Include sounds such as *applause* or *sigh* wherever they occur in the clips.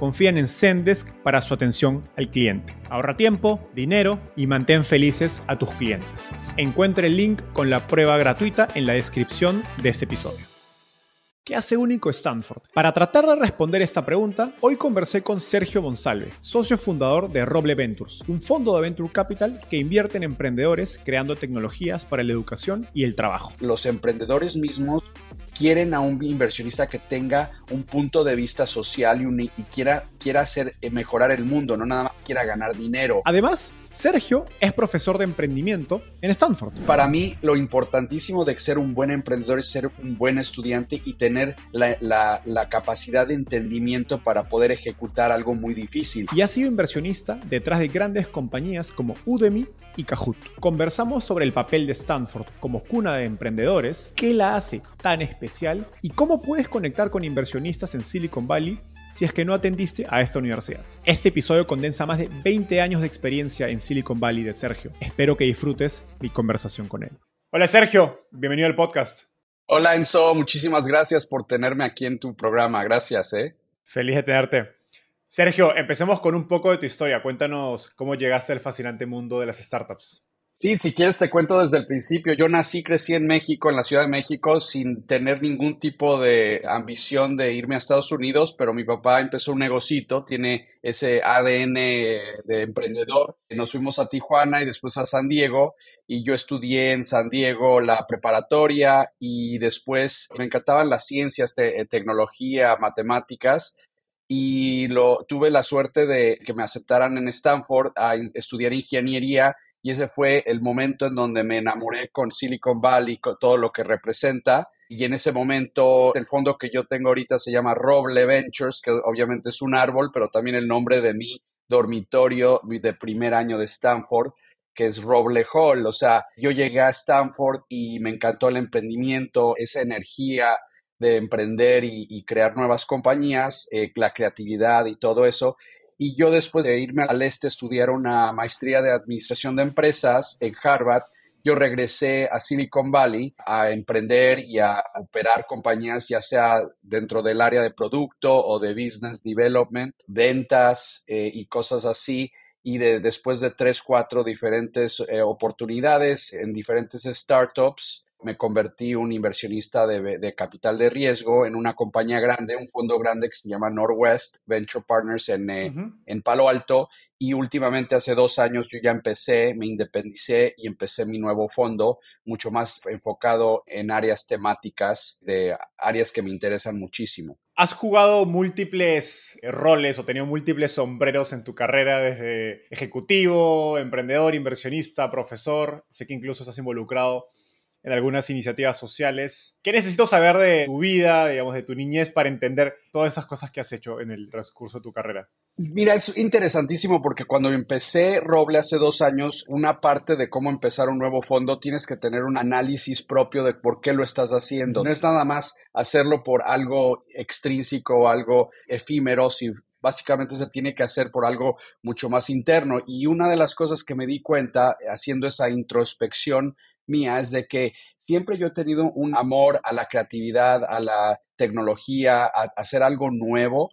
confían en Zendesk para su atención al cliente. Ahorra tiempo, dinero y mantén felices a tus clientes. Encuentre el link con la prueba gratuita en la descripción de este episodio. ¿Qué hace único Stanford? Para tratar de responder esta pregunta, hoy conversé con Sergio Monsalve, socio fundador de Roble Ventures, un fondo de venture capital que invierte en emprendedores creando tecnologías para la educación y el trabajo. Los emprendedores mismos quieren a un inversionista que tenga un punto de vista social y, quiera, quiera hacer eh, mejorar el mundo, no nada más quiera ganar dinero. Además, Sergio es profesor de emprendimiento en Stanford. Para mí, lo importantísimo de ser un buen emprendedor es ser un buen estudiante y tener la, la capacidad de entendimiento para poder ejecutar algo muy difícil. Y ha sido inversionista detrás de grandes compañías como Udemy y Kahoot. Conversamos sobre el papel de Stanford como cuna de emprendedores, qué la hace tan especial y cómo puedes conectar con inversionistas en Silicon Valley si es que no atendiste a esta universidad. Este episodio condensa más de 20 años de experiencia en Silicon Valley de Sergio. Espero que disfrutes mi conversación con él. Hola Sergio, bienvenido al podcast. Hola Enzo, muchísimas gracias por tenerme aquí en tu programa. Gracias, ¿eh? Feliz de tenerte. Sergio, empecemos con un poco de tu historia. Cuéntanos cómo llegaste al fascinante mundo de las startups. Sí, si quieres te cuento desde el principio. Yo nací, crecí en México, en la Ciudad de México, sin tener ningún tipo de ambición de irme a Estados Unidos, pero mi papá empezó un negocito, tiene ese ADN de emprendedor. Nos fuimos a Tijuana y después a San Diego y yo estudié en San Diego la preparatoria y después me encantaban las ciencias, tecnología, matemáticas y lo, tuve la suerte de que me aceptaran en Stanford a estudiar ingeniería y ese fue el momento en donde me enamoré con Silicon Valley, con todo lo que representa. Y en ese momento, el fondo que yo tengo ahorita se llama Roble Ventures, que obviamente es un árbol, pero también el nombre de mi dormitorio de primer año de Stanford, que es Roble Hall. O sea, yo llegué a Stanford y me encantó el emprendimiento, esa energía de emprender y, crear nuevas compañías, eh, la creatividad y todo eso. Y yo después de irme al este a estudiar una maestría de administración de empresas en Harvard, yo regresé a Silicon Valley a emprender y a operar compañías, ya sea dentro del área de producto o de business development, ventas eh, y cosas así. Y de, después de tres, cuatro diferentes eh, oportunidades en diferentes startups, me convertí un inversionista de, capital de riesgo en una compañía grande, un fondo grande que se llama Northwest Venture Partners en, eh, en Palo Alto. Y últimamente, hace dos años, yo ya empecé, me independicé y empecé mi nuevo fondo, mucho más enfocado en áreas temáticas, de áreas que me interesan muchísimo. Has jugado múltiples roles o tenido múltiples sombreros en tu carrera, desde ejecutivo, emprendedor, inversionista, profesor. Sé que incluso estás involucrado en algunas iniciativas sociales. ¿Qué necesito saber de tu vida, digamos, de tu niñez para entender todas esas cosas que has hecho en el transcurso de tu carrera? Mira, es interesantísimo porque cuando empecé Roble hace dos años, una parte de cómo empezar un nuevo fondo tienes que tener un análisis propio de por qué lo estás haciendo. No es nada más hacerlo por algo extrínseco, algo efímero, si básicamente se tiene que hacer por algo mucho más interno. Y una de las cosas que me di cuenta haciendo esa introspección mía es de que siempre yo he tenido un amor a la creatividad, a la tecnología, a, hacer algo nuevo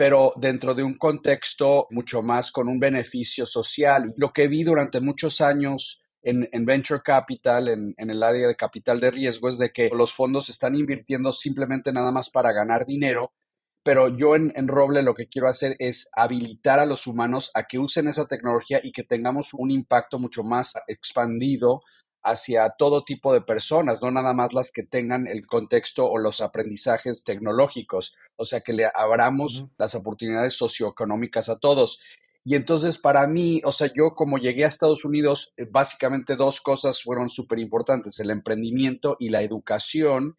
pero dentro de un contexto mucho más con un beneficio social. Lo que vi durante muchos años en, Venture Capital, en, en, el área de capital de riesgo, es de que los fondos están invirtiendo simplemente nada más para ganar dinero, pero yo en, en, Roble lo que quiero hacer es habilitar a los humanos a que usen esa tecnología y que tengamos un impacto mucho más expandido hacia todo tipo de personas, no nada más las que tengan el contexto o los aprendizajes tecnológicos, o sea, que le abramos las oportunidades socioeconómicas a todos. Y entonces para mí, o sea, yo como llegué a Estados Unidos, eh, básicamente dos cosas fueron súper importantes, el emprendimiento y la educación,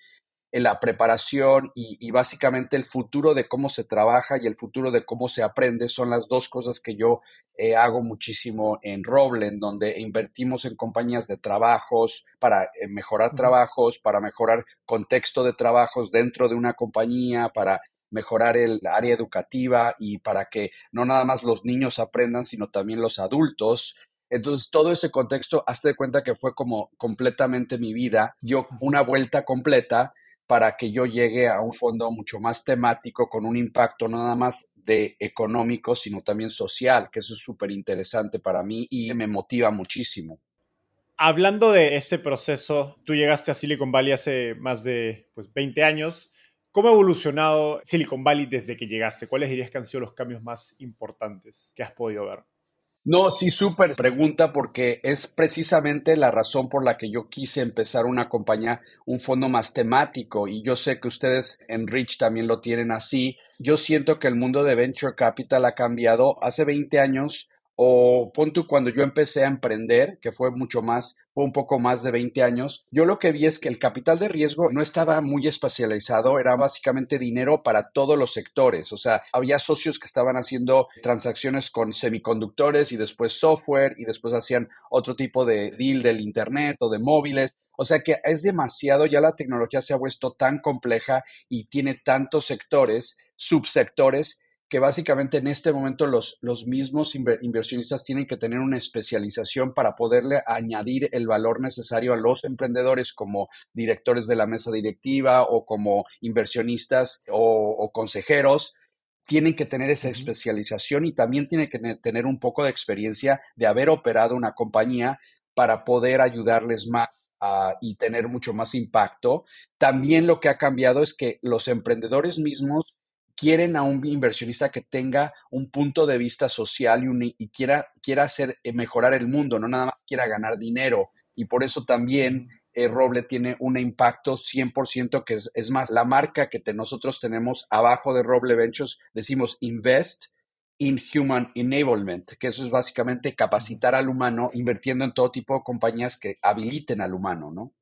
en la preparación y, básicamente el futuro de cómo se trabaja y el futuro de cómo se aprende son las dos cosas que yo eh, hago muchísimo en Roble, en donde invertimos en compañías de trabajos para eh, mejorar trabajos, para mejorar contexto de trabajos dentro de una compañía, para mejorar el área educativa y para que no nada más los niños aprendan, sino también los adultos. Entonces, todo ese contexto, hazte de cuenta que fue como completamente mi vida, dio una vuelta completa para que yo llegue a un fondo mucho más temático, con un impacto no nada más de económico, sino también social, que eso es súper interesante para mí y me motiva muchísimo. Hablando de este proceso, tú llegaste a Silicon Valley hace más de pues, 20 años. ¿Cómo ha evolucionado Silicon Valley desde que llegaste? ¿Cuáles dirías que han sido los cambios más importantes que has podido ver? No, sí, súper pregunta porque es precisamente la razón por la que yo quise empezar una compañía, un fondo más temático y yo sé que ustedes en Rich también lo tienen así. Yo siento que el mundo de Venture Capital ha cambiado. Hace 20 años o pon cuando yo empecé a emprender, que fue mucho más, fue un poco más de 20 años, yo lo que vi es que el capital de riesgo no estaba muy especializado, era básicamente dinero para todos los sectores, o sea, había socios que estaban haciendo transacciones con semiconductores y después software y después hacían otro tipo de deal del Internet o de móviles. O sea que es demasiado, ya la tecnología se ha vuelto tan compleja y tiene tantos sectores, subsectores, que básicamente en este momento los, los mismos inversionistas tienen que tener una especialización para poderle añadir el valor necesario a los emprendedores como directores de la mesa directiva o como inversionistas o, consejeros. Tienen que tener esa especialización y también tienen que tener un poco de experiencia de haber operado una compañía para poder ayudarles más y tener mucho más impacto. También lo que ha cambiado es que los emprendedores mismos quieren a un inversionista que tenga un punto de vista social y, quiera, quiera hacer eh, mejorar el mundo, no nada más quiera ganar dinero. Y por eso también eh, Roble tiene un impacto 100%, que es, más, la marca que nosotros tenemos abajo de Roble Ventures, decimos Invest in Human Enablement, que eso es básicamente capacitar al humano invirtiendo en todo tipo de compañías que habiliten al humano, ¿no?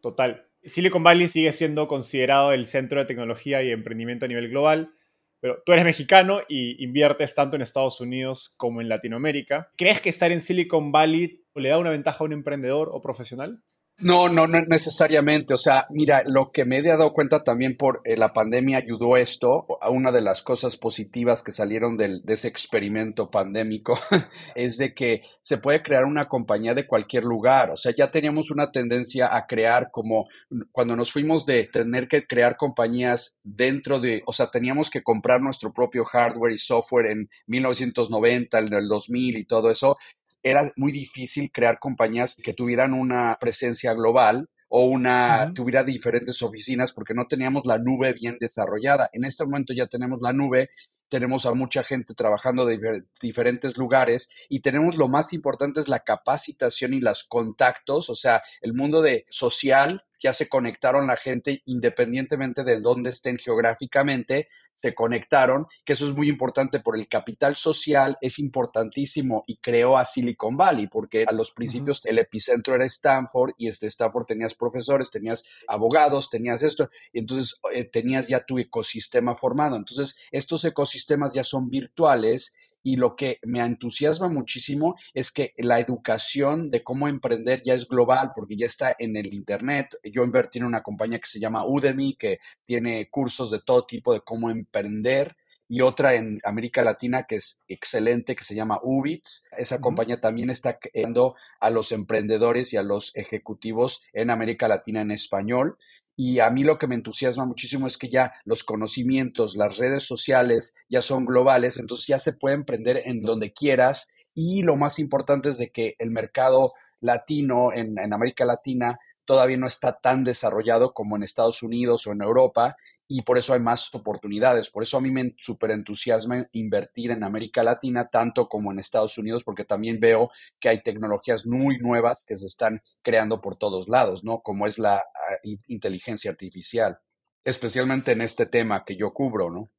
Total. Silicon Valley sigue siendo considerado el centro de tecnología y emprendimiento a nivel global. Pero tú eres mexicano y inviertes tanto en Estados Unidos como en Latinoamérica. ¿Crees que estar en Silicon Valley le da una ventaja a un emprendedor o profesional? No, no, no necesariamente. O sea, mira, lo que me he dado cuenta también por eh, la pandemia ayudó esto. Una de las cosas positivas que salieron del, de ese experimento pandémico *laughs* es de que se puede crear una compañía de cualquier lugar. O sea, ya teníamos una tendencia a crear como cuando nos fuimos de tener que crear compañías dentro de, o sea, teníamos que comprar nuestro propio hardware y software en 1990, en el 2000 y todo eso era muy difícil crear compañías que tuvieran una presencia global o una tuviera diferentes oficinas porque no teníamos la nube bien desarrollada. En este momento ya tenemos la nube, tenemos a mucha gente trabajando de diferentes lugares y tenemos lo más importante es la capacitación y los contactos, o sea, el mundo de social ya se conectaron la gente independientemente de dónde estén geográficamente, se conectaron, que eso es muy importante por el capital social, es importantísimo y creó a Silicon Valley, porque a los principios el epicentro era Stanford y este Stanford tenías profesores, tenías abogados, tenías esto, y entonces eh, tenías ya tu ecosistema formado. Entonces, estos ecosistemas ya son virtuales y lo que me entusiasma muchísimo es que la educación de cómo emprender ya es global porque ya está en el Internet. Yo invertí en una compañía que se llama Udemy, que tiene cursos de todo tipo de cómo emprender y otra en América Latina que es excelente, que se llama Ubits. Esa compañía también está creando a los emprendedores y a los ejecutivos en América Latina en español. Y a mí lo que me entusiasma muchísimo es que ya los conocimientos, las redes sociales ya son globales, entonces ya se puede emprender en donde quieras. Y lo más importante es de que el mercado latino, en, en América Latina, todavía no está tan desarrollado como en Estados Unidos o en Europa y por eso hay más oportunidades. Por eso a mí me súper entusiasma invertir en América Latina, tanto como en Estados Unidos, porque también veo que hay tecnologías muy nuevas que se están creando por todos lados, ¿no? Como es la ah, inteligencia artificial, especialmente en este tema que yo cubro, ¿no?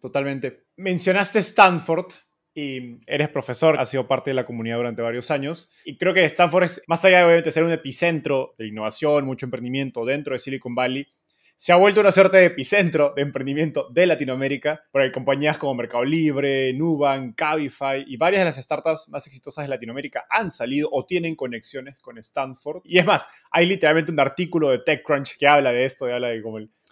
Totalmente. Mencionaste Stanford y eres profesor, has sido parte de la comunidad durante varios años. Y creo que Stanford es, más allá de obviamente ser un epicentro de innovación, mucho emprendimiento dentro de Silicon Valley, se ha vuelto una suerte de epicentro de emprendimiento de Latinoamérica, porque compañías como Mercado Libre, Nubank, Cabify y varias de las startups más exitosas de Latinoamérica han salido o tienen conexiones con Stanford. Y es más, hay literalmente un artículo de TechCrunch que habla de esto, de habla de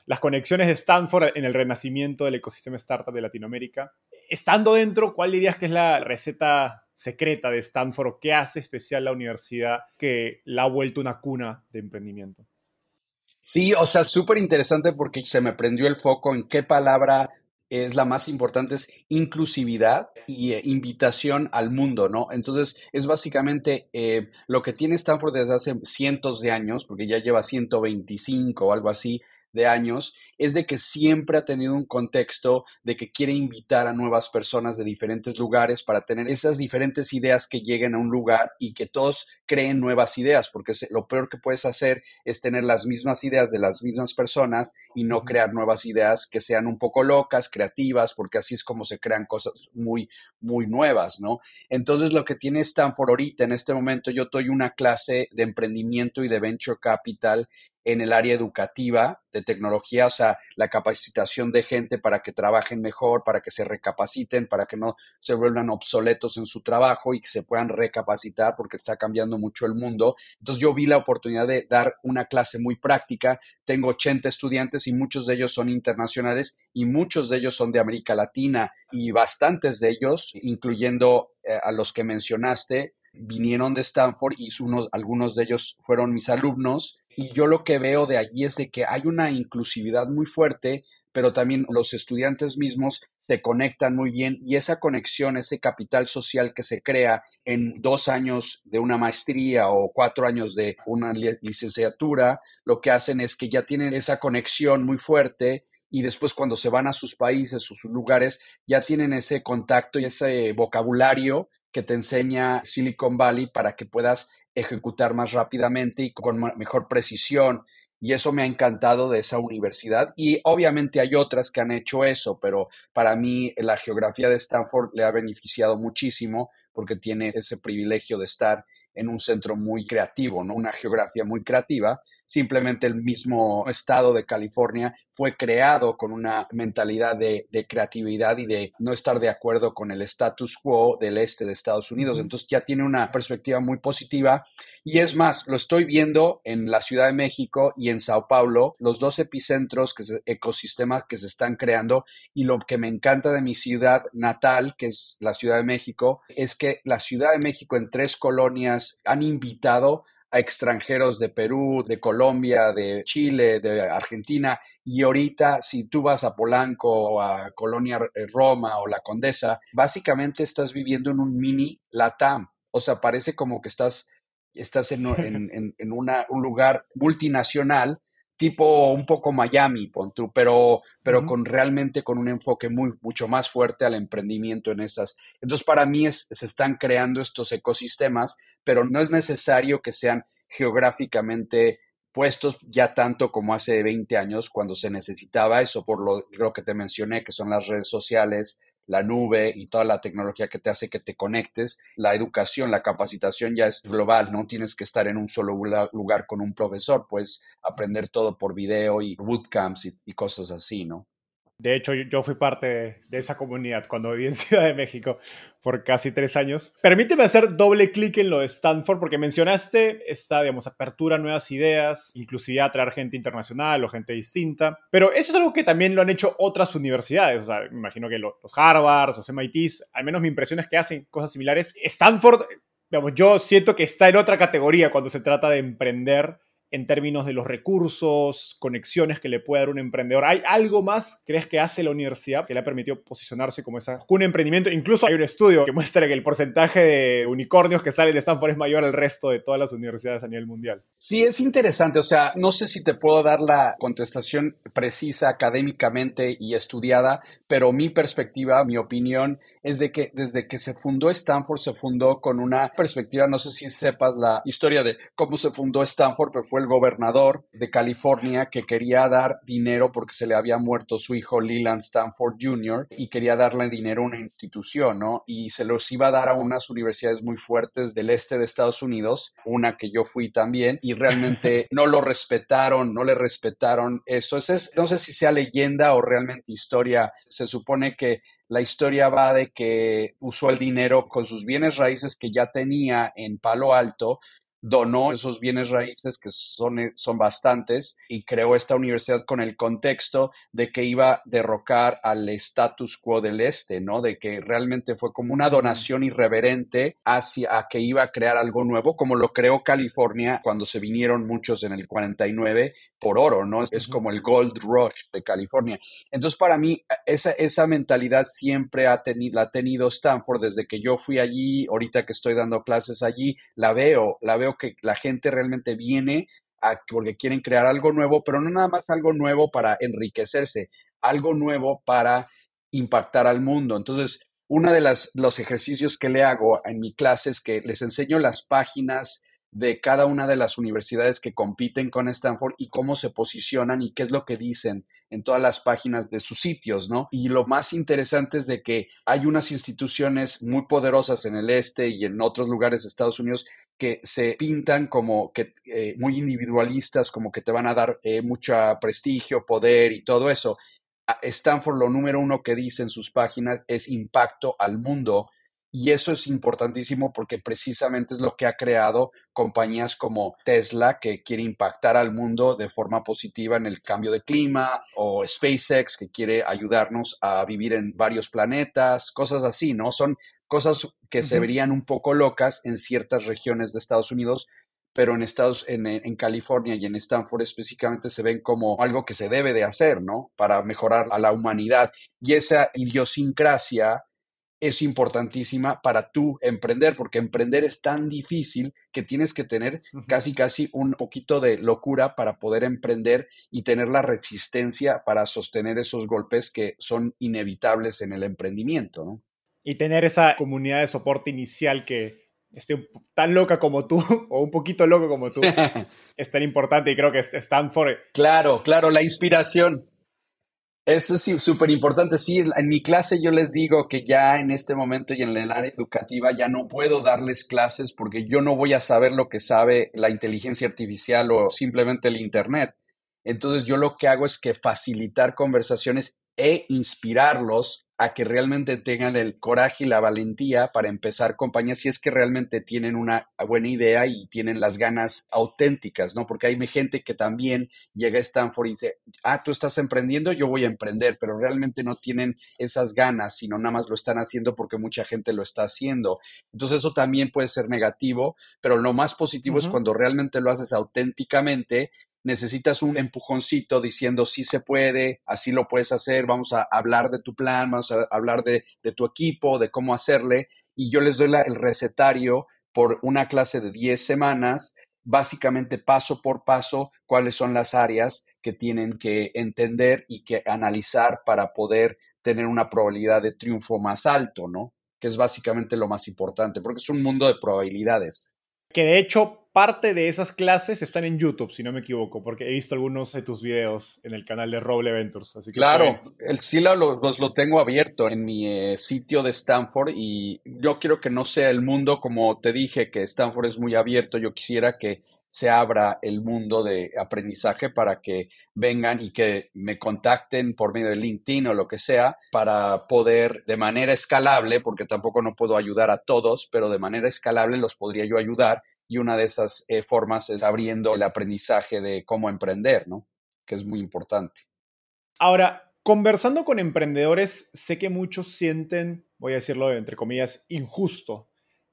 las conexiones de Stanford en el renacimiento del ecosistema startup de Latinoamérica. Estando dentro, ¿cuál dirías que es la receta secreta de Stanford qué hace especial la universidad que la ha vuelto una cuna de emprendimiento? Sí, o sea, súper interesante porque se me prendió el foco en qué palabra es la más importante, es inclusividad y eh, invitación al mundo, ¿no? Entonces, es básicamente eh, lo que tiene Stanford desde hace cientos de años, porque ya lleva 125 o algo así, de años es de que siempre ha tenido un contexto de que quiere invitar a nuevas personas de diferentes lugares para tener esas diferentes ideas que lleguen a un lugar y que todos creen nuevas ideas, porque lo peor que puedes hacer es tener las mismas ideas de las mismas personas y no crear nuevas ideas que sean un poco locas, creativas, porque así es como se crean cosas muy, muy nuevas, ¿no? Entonces lo que tiene Stanford ahorita, en este momento, yo doy una clase de emprendimiento y de venture capital en el área educativa de tecnología, o sea, la capacitación de gente para que trabajen mejor, para que se recapaciten, para que no se vuelvan obsoletos en su trabajo y que se puedan recapacitar porque está cambiando mucho el mundo. Entonces yo vi la oportunidad de dar una clase muy práctica. Tengo 80 estudiantes y muchos de ellos son internacionales y muchos de ellos son de América Latina y bastantes de ellos, incluyendo eh, a los que mencionaste, vinieron de Stanford y unos, algunos de ellos fueron mis alumnos. Y yo lo que veo de allí es de que hay una inclusividad muy fuerte, pero también los estudiantes mismos se conectan muy bien y esa conexión, ese capital social que se crea en dos años de una maestría o cuatro años de una licenciatura, lo que hacen es que ya tienen esa conexión muy fuerte y después cuando se van a sus países o sus lugares ya tienen ese contacto y ese vocabulario que te enseña Silicon Valley para que puedas ejecutar más rápidamente y con mejor precisión. Y eso me ha encantado de esa universidad. Y obviamente hay otras que han hecho eso, pero para mí la geografía de Stanford le ha beneficiado muchísimo porque tiene ese privilegio de estar en un centro muy creativo, ¿no? Una geografía muy creativa. Simplemente el mismo estado de California fue creado con una mentalidad de, creatividad y de no estar de acuerdo con el status quo del este de Estados Unidos. Entonces ya tiene una perspectiva muy positiva. Y es más, lo estoy viendo en la Ciudad de México y en Sao Paulo, los dos epicentros, que ecosistemas que se están creando. Y lo que me encanta de mi ciudad natal, que es la Ciudad de México, es que la Ciudad de México en tres colonias han invitado a extranjeros de Perú, de Colombia, de Chile, de Argentina, y ahorita si tú vas a Polanco o a Colonia eh, Roma o La Condesa, básicamente estás viviendo en un mini Latam, o sea, parece como que estás, estás en, en, un lugar multinacional tipo un poco Miami, pero, pero con realmente con un enfoque muy, mucho más fuerte al emprendimiento en esas. Entonces, para mí se están creando estos ecosistemas, pero no es necesario que sean geográficamente puestos ya tanto como hace 20 años cuando se necesitaba eso por lo, lo que te mencioné, que son las redes sociales, la nube y toda la tecnología que te hace que te conectes. La educación, la capacitación ya es global, no tienes que estar en un solo lugar con un profesor, puedes aprender todo por video y bootcamps y, y cosas así, ¿no? De hecho, yo fui parte de esa comunidad cuando viví en *laughs* Ciudad de México por casi tres años. Permíteme hacer doble clic en lo de Stanford porque mencionaste esta, digamos, apertura a nuevas ideas, inclusive atraer gente internacional o gente distinta. Pero eso es algo que también lo han hecho otras universidades. O sea, me imagino que los Harvard, los MITs, al menos mi impresión es que hacen cosas similares. Stanford, digamos, yo siento que está en otra categoría cuando se trata de emprender en términos de los recursos, conexiones que le puede dar un emprendedor? ¿Hay algo más, crees, que hace la universidad que le ha permitido posicionarse como esa, un emprendimiento? Incluso hay un estudio que muestra que el porcentaje de unicornios que salen de Stanford es mayor al resto de todas las universidades a nivel mundial. Sí, es interesante. O sea, no sé si te puedo dar la contestación precisa académicamente y estudiada, pero mi perspectiva, mi opinión es de que desde que se fundó Stanford, se fundó con una perspectiva, no sé si sepas la historia de cómo se fundó Stanford, pero fue el gobernador de California que quería dar dinero porque se le había muerto su hijo Leland Stanford Jr. y quería darle dinero a una institución, ¿no? Y se los iba a dar a unas universidades muy fuertes del este de Estados Unidos, una que yo fui también, y realmente *laughs* no lo respetaron, no le respetaron eso. Es, no sé si sea leyenda o realmente historia se supone que la historia va de que usó el dinero con sus bienes raíces que ya tenía en Palo Alto donó esos bienes raíces, que son, eh, son bastantes, y creó esta universidad con el contexto de que iba a derrocar al status quo del este, ¿no? De que realmente fue como una donación irreverente hacia que iba a crear algo nuevo, como lo creó California cuando se vinieron muchos en el 49 por oro, ¿no? Es como el gold rush de California. Entonces, para mí, esa, esa mentalidad siempre ha tenido, la ha tenido Stanford desde que yo fui allí, ahorita que estoy dando clases allí, la veo, la veo que la gente realmente viene porque quieren crear algo nuevo, pero no nada más algo nuevo para enriquecerse, algo nuevo para impactar al mundo. Entonces, uno de las, los ejercicios que le hago en mi clase es que les enseño las páginas de cada una de las universidades que compiten con Stanford y cómo se posicionan y qué es lo que dicen en todas las páginas de sus sitios, ¿no? Y lo más interesante es de que hay unas instituciones muy poderosas en el este y en otros lugares de Estados Unidos que se pintan como que eh, muy individualistas, como que te van a dar eh, mucho prestigio, poder y todo eso. Stanford lo número uno que dice en sus páginas es impacto al mundo y eso es importantísimo porque precisamente es lo que ha creado compañías como Tesla, que quiere impactar al mundo de forma positiva en el cambio de clima, o SpaceX, que quiere ayudarnos a vivir en varios planetas, cosas así, ¿no? Son cosas que se verían un poco locas en ciertas regiones de Estados Unidos, pero en Estados, en, en, California y en Stanford específicamente se ven como algo que se debe de hacer, ¿no? Para mejorar a la humanidad. Y esa idiosincrasia es importantísima para tú emprender, porque emprender es tan difícil que tienes que tener casi, casi un poquito de locura para poder emprender y tener la resistencia para sostener esos golpes que son inevitables en el emprendimiento, ¿no? Y tener esa comunidad de soporte inicial que esté tan loca como tú *laughs* o un poquito loco como tú *laughs* es tan importante y creo que Stanford. Claro, claro, la inspiración. Eso es súper importante. Sí, en mi clase yo les digo que ya en este momento y en el área educativa ya no puedo darles clases porque yo no voy a saber lo que sabe la inteligencia artificial o simplemente el Internet. Entonces yo lo que hago es que facilitar conversaciones e inspirarlos a que realmente tengan el coraje y la valentía para empezar compañías si es que realmente tienen una buena idea y tienen las ganas auténticas, ¿no? Porque hay gente que también llega a Stanford y dice, ah, tú estás emprendiendo, yo voy a emprender, pero realmente no tienen esas ganas, sino nada más lo están haciendo porque mucha gente lo está haciendo. Entonces eso también puede ser negativo, pero lo más positivo es cuando realmente lo haces auténticamente necesitas un empujoncito diciendo sí se puede, así lo puedes hacer, vamos a hablar de tu plan, vamos a hablar de, tu equipo, de cómo hacerle, y yo les doy el recetario por una clase de 10 semanas, básicamente paso por paso cuáles son las áreas que tienen que entender y que analizar para poder tener una probabilidad de triunfo más alto, ¿no? Que es básicamente lo más importante, porque es un mundo de probabilidades. Que de hecho parte de esas clases están en YouTube, si no me equivoco, porque he visto algunos de tus videos en el canal de Roble Ventures. Así claro, el SILA lo, lo, tengo abierto en mi eh, sitio de Stanford y yo quiero que no sea el mundo como te dije, que Stanford es muy abierto. Yo quisiera que se abra el mundo de aprendizaje para que vengan y que me contacten por medio de LinkedIn o lo que sea para poder de manera escalable, porque tampoco no puedo ayudar a todos, pero de manera escalable los podría yo ayudar y una de esas eh, formas es abriendo el aprendizaje de cómo emprender, ¿no? Que es muy importante. Ahora, conversando con emprendedores, sé que muchos sienten, voy a decirlo entre comillas, injusto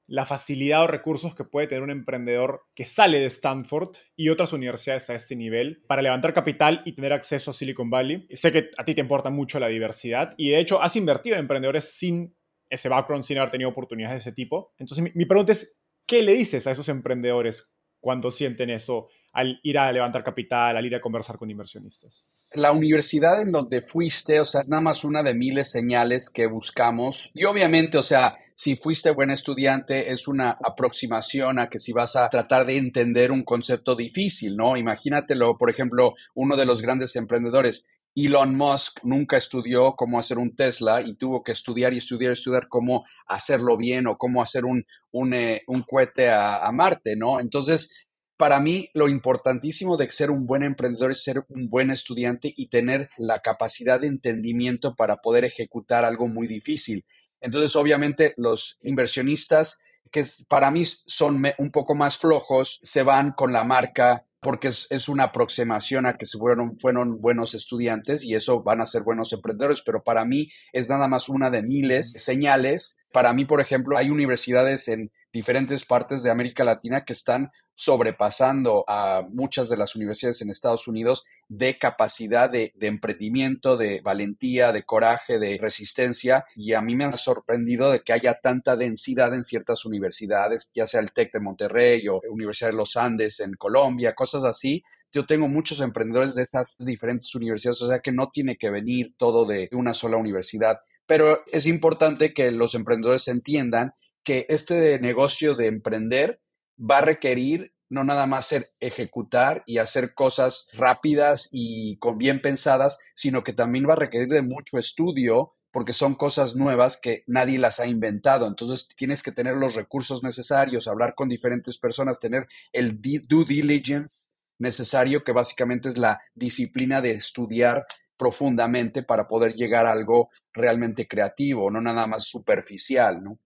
la facilidad o recursos que puede tener un emprendedor que sale de Stanford y otras universidades a este nivel para levantar capital y tener acceso a Silicon Valley. Sé que a ti te importa mucho la diversidad y de hecho has invertido en emprendedores sin ese background, sin haber tenido oportunidades de ese tipo. Entonces mi, pregunta es, ¿qué le dices a esos emprendedores cuando sienten eso al ir a levantar capital, al ir a conversar con inversionistas? La universidad en donde fuiste, o sea, es nada más una de miles señales que buscamos. Y obviamente, o sea, si fuiste buen estudiante, es una aproximación a que si vas a tratar de entender un concepto difícil, ¿no? Imagínatelo, por ejemplo, uno de los grandes emprendedores, Elon Musk nunca estudió cómo hacer un Tesla y tuvo que estudiar y estudiar y estudiar cómo hacerlo bien o cómo hacer un, un, eh, cohete a, a, Marte, ¿no? Entonces, para mí, lo importantísimo de ser un buen emprendedor es ser un buen estudiante y tener la capacidad de entendimiento para poder ejecutar algo muy difícil. Entonces, obviamente, los inversionistas que para mí son un poco más flojos, se van con la marca porque es, una aproximación a que se fueron, fueron buenos estudiantes y eso van a ser buenos emprendedores, pero para mí es nada más una de miles de señales. Para mí, por ejemplo, hay universidades en diferentes partes de América Latina que están sobrepasando a muchas de las universidades en Estados Unidos de capacidad de, emprendimiento, de valentía, de coraje, de resistencia. Y a mí me ha sorprendido de que haya tanta densidad en ciertas universidades, ya sea el TEC de Monterrey o Universidad de los Andes en Colombia, cosas así. Yo tengo muchos emprendedores de estas diferentes universidades, o sea que no tiene que venir todo de una sola universidad. Pero es importante que los emprendedores entiendan que este negocio de emprender va a requerir no nada más ser ejecutar y hacer cosas rápidas y con bien pensadas, sino que también va a requerir de mucho estudio porque son cosas nuevas que nadie las ha inventado. Entonces tienes que tener los recursos necesarios, hablar con diferentes personas, tener el due diligence necesario, que básicamente es la disciplina de estudiar profundamente para poder llegar a algo realmente creativo, no nada más superficial, ¿no?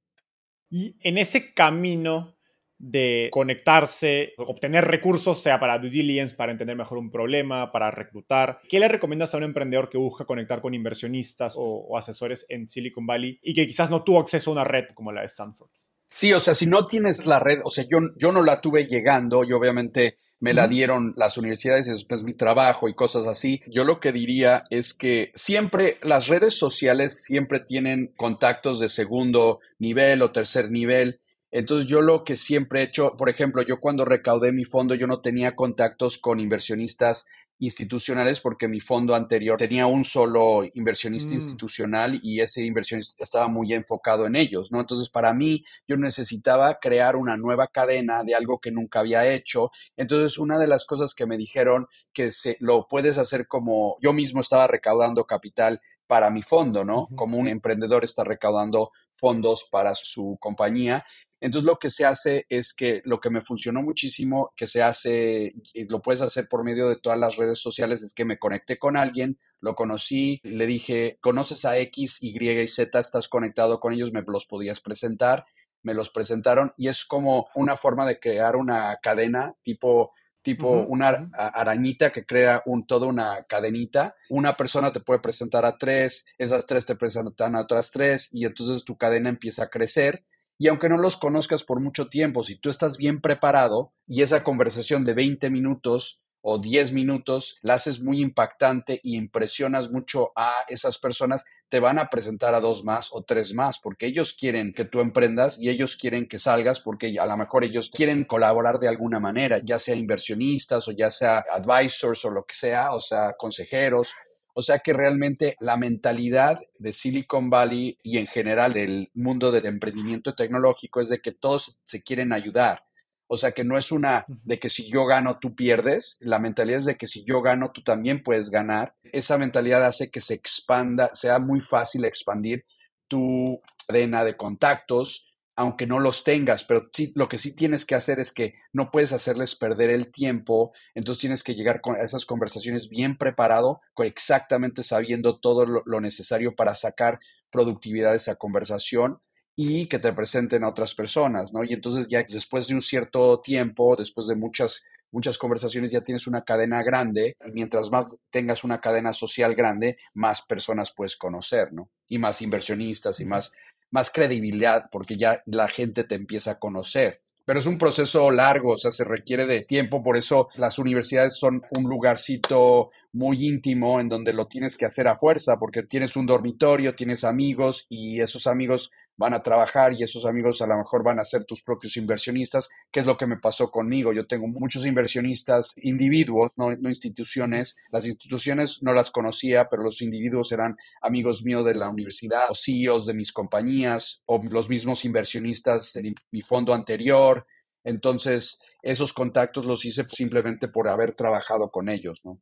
Y en ese camino de conectarse, obtener recursos, sea para due diligence, para entender mejor un problema, para reclutar. ¿Qué le recomiendas a un emprendedor que busca conectar con inversionistas o, asesores en Silicon Valley y que quizás no tuvo acceso a una red como la de Stanford? Sí, o sea, si no tienes la red, o sea, yo, yo no la tuve llegando, y obviamente me la dieron las universidades y después mi trabajo y cosas así. Yo lo que diría es que siempre las redes sociales siempre tienen contactos de segundo nivel o tercer nivel. Entonces yo lo que siempre he hecho, por ejemplo, yo cuando recaudé mi fondo, yo no tenía contactos con inversionistas institucionales porque mi fondo anterior tenía un solo inversionista mm. institucional y ese inversionista estaba muy enfocado en ellos, ¿no? Entonces, para mí, yo necesitaba crear una nueva cadena de algo que nunca había hecho. Entonces, una de las cosas que me dijeron que se, lo puedes hacer como yo mismo estaba recaudando capital para mi fondo, ¿no? Como un emprendedor está recaudando fondos para su compañía. Entonces lo que se hace es que lo que me funcionó muchísimo, que se hace, y lo puedes hacer por medio de todas las redes sociales, es que me conecté con alguien, lo conocí, le dije, conoces a X, Y y Z, estás conectado con ellos, me los podías presentar, me los presentaron y es como una forma de crear una cadena tipo tipo una arañita que crea un, toda una cadenita. Una persona te puede presentar a tres, esas tres te presentan a otras tres y entonces tu cadena empieza a crecer y aunque no los conozcas por mucho tiempo, si tú estás bien preparado y esa conversación de 20 minutos o 10 minutos la haces muy impactante y impresionas mucho a esas personas, te van a presentar a dos más o tres más, porque ellos quieren que tú emprendas y ellos quieren que salgas, porque a lo mejor ellos quieren colaborar de alguna manera, ya sea inversionistas o ya sea advisors o lo que sea, o sea, consejeros o sea que realmente la mentalidad de Silicon Valley y en general del mundo del emprendimiento tecnológico es de que todos se quieren ayudar. O sea que no es una de que si yo gano, tú pierdes. La mentalidad es de que si yo gano, tú también puedes ganar. Esa mentalidad hace que se expanda, sea muy fácil expandir tu cadena de contactos, aunque no los tengas, pero sí, lo que sí tienes que hacer es que no puedes hacerles perder el tiempo, entonces tienes que llegar con esas conversaciones bien preparado, exactamente sabiendo todo lo, necesario para sacar productividad de esa conversación y que te presenten a otras personas, ¿no? Y entonces ya después de un cierto tiempo, después de muchas muchas conversaciones ya tienes una cadena grande y mientras más tengas una cadena social grande, más personas puedes conocer, ¿no? Y más inversionistas y más más credibilidad porque ya la gente te empieza a conocer. Pero es un proceso largo, o sea, se requiere de tiempo, por eso las universidades son un lugarcito muy íntimo en donde lo tienes que hacer a fuerza, porque tienes un dormitorio, tienes amigos y esos amigos van a trabajar y esos amigos a lo mejor van a ser tus propios inversionistas, que es lo que me pasó conmigo. Yo tengo muchos inversionistas individuos, no, instituciones. Las instituciones no las conocía, pero los individuos eran amigos míos de la universidad, o CEOs de mis compañías, o los mismos inversionistas de mi fondo anterior. Entonces, esos contactos los hice simplemente por haber trabajado con ellos, ¿no?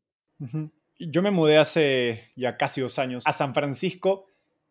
Yo me mudé hace ya casi dos años a San Francisco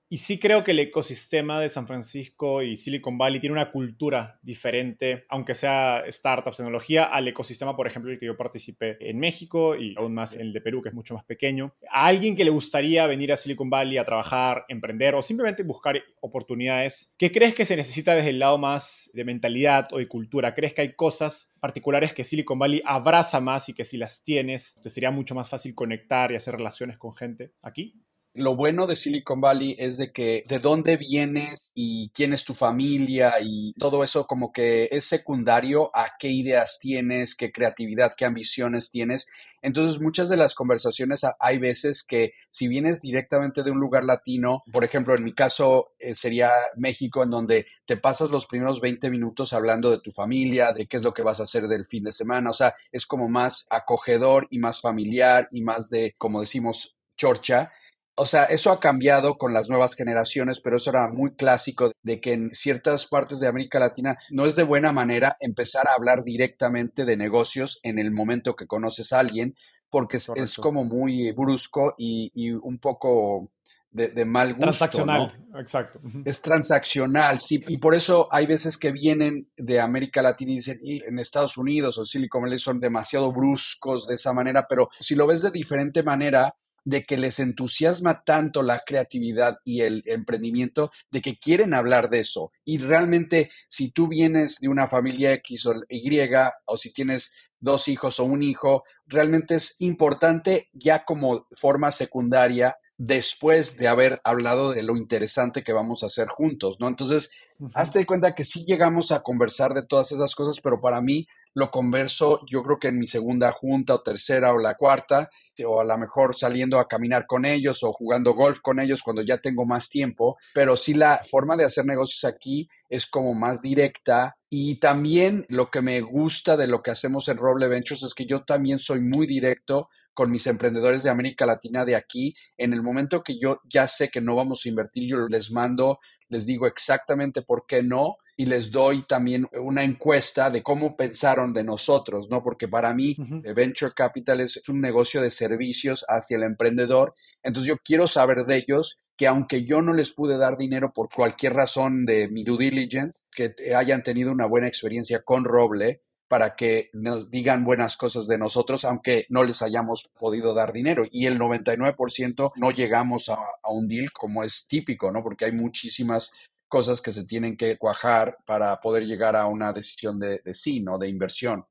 y sí creo que el ecosistema de San Francisco y Silicon Valley tiene una cultura diferente, aunque sea startups, tecnología, al ecosistema, por ejemplo, el que yo participé en México y aún más el de Perú, que es mucho más pequeño. A alguien que le gustaría venir a Silicon Valley a trabajar, emprender o simplemente buscar oportunidades, ¿qué crees que se necesita desde el lado más de mentalidad o de cultura? ¿Crees que hay cosas particulares que Silicon Valley abraza más y que si las tienes, te sería mucho más fácil conectar y hacer relaciones con gente aquí? Lo bueno de Silicon Valley es de que de dónde vienes y quién es tu familia y todo eso como que es secundario a qué ideas tienes, qué creatividad, qué ambiciones tienes. Entonces muchas de las conversaciones hay veces que si vienes directamente de un lugar latino, por ejemplo en mi caso eh, sería México en donde te pasas los primeros 20 minutos hablando de tu familia, de qué es lo que vas a hacer del fin de semana, o sea, es como más acogedor y más familiar y más de, como decimos, chorcha o sea, eso ha cambiado con las nuevas generaciones, pero eso era muy clásico de que en ciertas partes de América Latina no es de buena manera empezar a hablar directamente de negocios en el momento que conoces a alguien, porque es, como muy brusco y, un poco de, mal gusto. Transaccional, exacto. Es transaccional, sí. Y por eso hay veces que vienen de América Latina y dicen, y en Estados Unidos o Silicon Valley son demasiado bruscos de esa manera, pero si lo ves de diferente manera, de que les entusiasma tanto la creatividad y el emprendimiento de que quieren hablar de eso. Y realmente, si tú vienes de una familia X o Y, o si tienes dos hijos o un hijo, realmente es importante ya como forma secundaria después de haber hablado de lo interesante que vamos a hacer juntos, ¿no? Entonces, hazte cuenta que sí llegamos a conversar de todas esas cosas, pero para mí lo converso yo creo que en mi segunda junta o tercera o la cuarta, o a lo mejor saliendo a caminar con ellos o jugando golf con ellos cuando ya tengo más tiempo, pero sí la forma de hacer negocios aquí es como más directa y también lo que me gusta de lo que hacemos en Roble Ventures es que yo también soy muy directo con mis emprendedores de América Latina de aquí. En el momento que yo ya sé que no vamos a invertir, yo les mando, les digo exactamente por qué no y les doy también una encuesta de cómo pensaron de nosotros, ¿no? Porque para mí Venture Capital es un negocio de servicios hacia el emprendedor. Entonces yo quiero saber de ellos que aunque yo no les pude dar dinero por cualquier razón de mi due diligence, que hayan tenido una buena experiencia con Roble, para que nos digan buenas cosas de nosotros, aunque no les hayamos podido dar dinero. Y el 99% no llegamos a, a, un deal como es típico, ¿no? Porque hay muchísimas cosas que se tienen que cuajar para poder llegar a una decisión de, sí, ¿no? De inversión.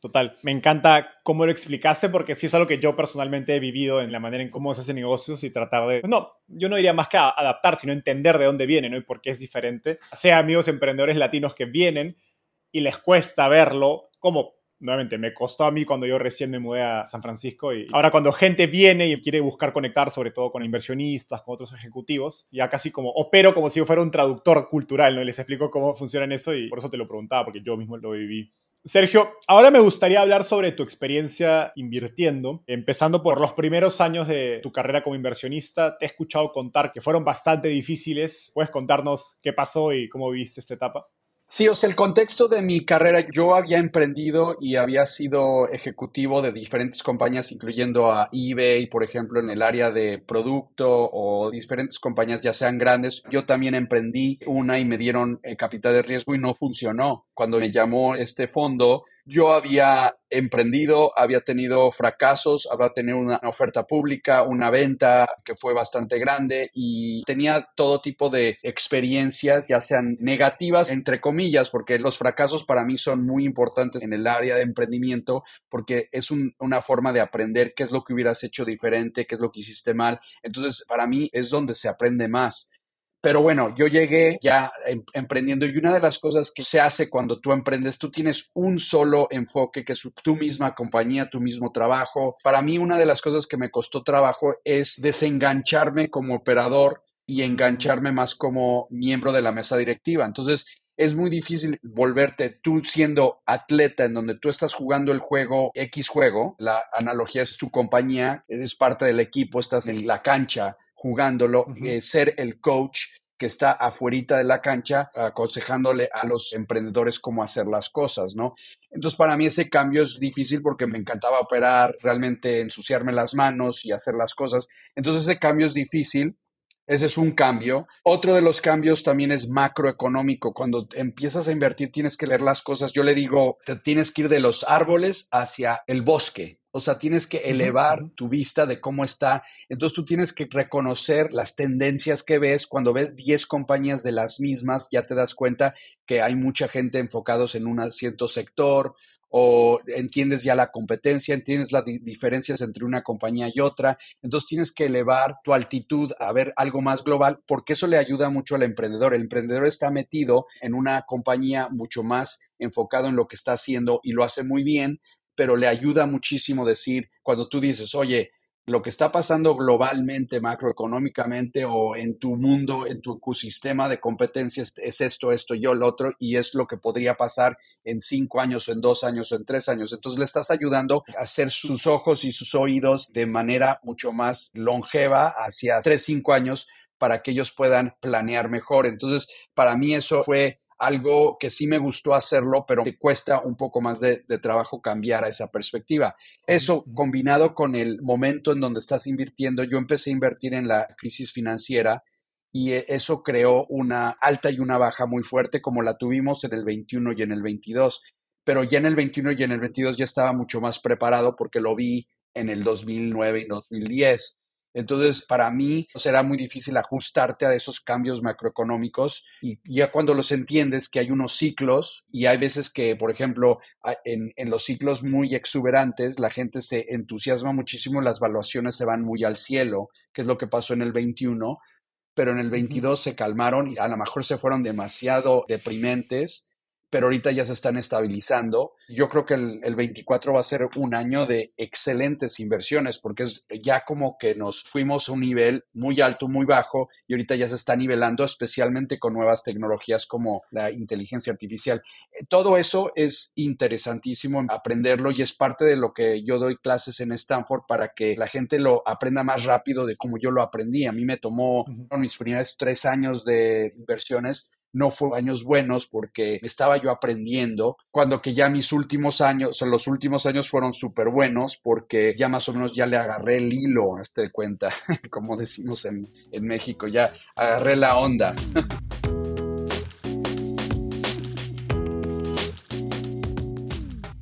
Total, me encanta cómo lo explicaste porque sí es algo que yo personalmente he vivido en la manera en cómo se hacen negocios y tratar de, no, yo no diría más que adaptar, sino entender de dónde viene, ¿no? Y por qué es diferente. Sea amigos emprendedores latinos que vienen y les cuesta verlo, como nuevamente, me costó a mí cuando yo recién me mudé a San Francisco y ahora cuando gente viene y quiere buscar conectar, sobre todo con inversionistas, con otros ejecutivos, ya casi como opero como si yo fuera un traductor cultural, ¿no? Y les explico cómo funciona eso y por eso te lo preguntaba, porque yo mismo lo viví. Sergio, ahora me gustaría hablar sobre tu experiencia invirtiendo, empezando por los primeros años de tu carrera como inversionista. Te he escuchado contar que fueron bastante difíciles. ¿Puedes contarnos qué pasó y cómo viviste esta etapa? Sí, o sea, el contexto de mi carrera, yo había emprendido y había sido ejecutivo de diferentes compañías, incluyendo a eBay, por ejemplo, en el área de producto o diferentes compañías, ya sean grandes. Yo también emprendí una y me dieron eh, capital de riesgo y no funcionó. Cuando me llamó este fondo, yo había emprendido, había tenido fracasos, había tenido una oferta pública, una venta que fue bastante grande y tenía todo tipo de experiencias, ya sean negativas, entre comillas, porque los fracasos para mí son muy importantes en el área de emprendimiento porque es una forma de aprender qué es lo que hubieras hecho diferente, qué es lo que hiciste mal. Entonces, para mí es donde se aprende más. Pero bueno, yo llegué ya em, emprendiendo y una de las cosas que se hace cuando tú emprendes, tú tienes un solo enfoque que es tu misma compañía, tu mismo trabajo. Para mí una de las cosas que me costó trabajo es desengancharme como operador y engancharme más como miembro de la mesa directiva. Entonces, es muy difícil volverte tú siendo atleta en donde tú estás jugando el juego X juego, la analogía es tu compañía, eres parte del equipo, estás en la cancha jugándolo, eh, ser el coach que está afuerita de la cancha aconsejándole a los emprendedores cómo hacer las cosas, ¿no? Entonces, para mí ese cambio es difícil porque me encantaba operar, realmente ensuciarme las manos y hacer las cosas. Entonces, ese cambio es difícil ese es un cambio. Otro de los cambios también es macroeconómico. Cuando empiezas a invertir tienes que leer las cosas. Yo le digo, te tienes que ir de los árboles hacia el bosque. O sea, tienes que elevar tu vista de cómo está. Entonces tú tienes que reconocer las tendencias que ves. Cuando ves 10 compañías de las mismas, ya te das cuenta que hay mucha gente enfocados en un cierto sector o entiendes ya la competencia, entiendes las diferencias entre una compañía y otra, entonces tienes que elevar tu altitud a ver algo más global, porque eso le ayuda mucho al emprendedor. El emprendedor está metido en una compañía mucho más enfocado en lo que está haciendo y lo hace muy bien, pero le ayuda muchísimo decir, cuando tú dices, oye, lo que está pasando globalmente, macroeconómicamente o en tu mundo, en tu ecosistema de competencias es esto, esto, yo, lo otro, y es lo que podría pasar en cinco años, en dos años, en tres años. Entonces le estás ayudando a hacer sus ojos y sus oídos de manera mucho más longeva hacia tres, cinco años para que ellos puedan planear mejor. Entonces, para mí eso fue algo que sí me gustó hacerlo, pero te cuesta un poco más de, trabajo cambiar a esa perspectiva. Eso combinado con el momento en donde estás invirtiendo, yo empecé a invertir en la crisis financiera y e, eso creó una alta y una baja muy fuerte como la tuvimos en el 21 y en el 22, pero ya en el 21 y en el 22 ya estaba mucho más preparado porque lo vi en el 2009 y 2010. Entonces, para mí será muy difícil ajustarte a esos cambios macroeconómicos y ya cuando los entiendes que hay unos ciclos y hay veces que, por ejemplo, en, los ciclos muy exuberantes, la gente se entusiasma muchísimo, las valuaciones se van muy al cielo, que es lo que pasó en el 21, pero en el 22 se calmaron y a lo mejor se fueron demasiado deprimentes pero ahorita ya se están estabilizando. Yo creo que el, 24 va a ser un año de excelentes inversiones porque es ya como que nos fuimos a un nivel muy alto, muy bajo y ahorita ya se está nivelando especialmente con nuevas tecnologías como la inteligencia artificial. Eh, todo eso es interesantísimo aprenderlo y es parte de lo que yo doy clases en Stanford para que la gente lo aprenda más rápido de como yo lo aprendí. A mí me tomó mis primeros tres años de inversiones no fue años buenos porque estaba yo aprendiendo, cuando que ya mis últimos años, o los últimos años fueron súper buenos porque ya más o menos ya le agarré el hilo, a este cuenta, *laughs* como decimos en, en México, ya agarré la onda.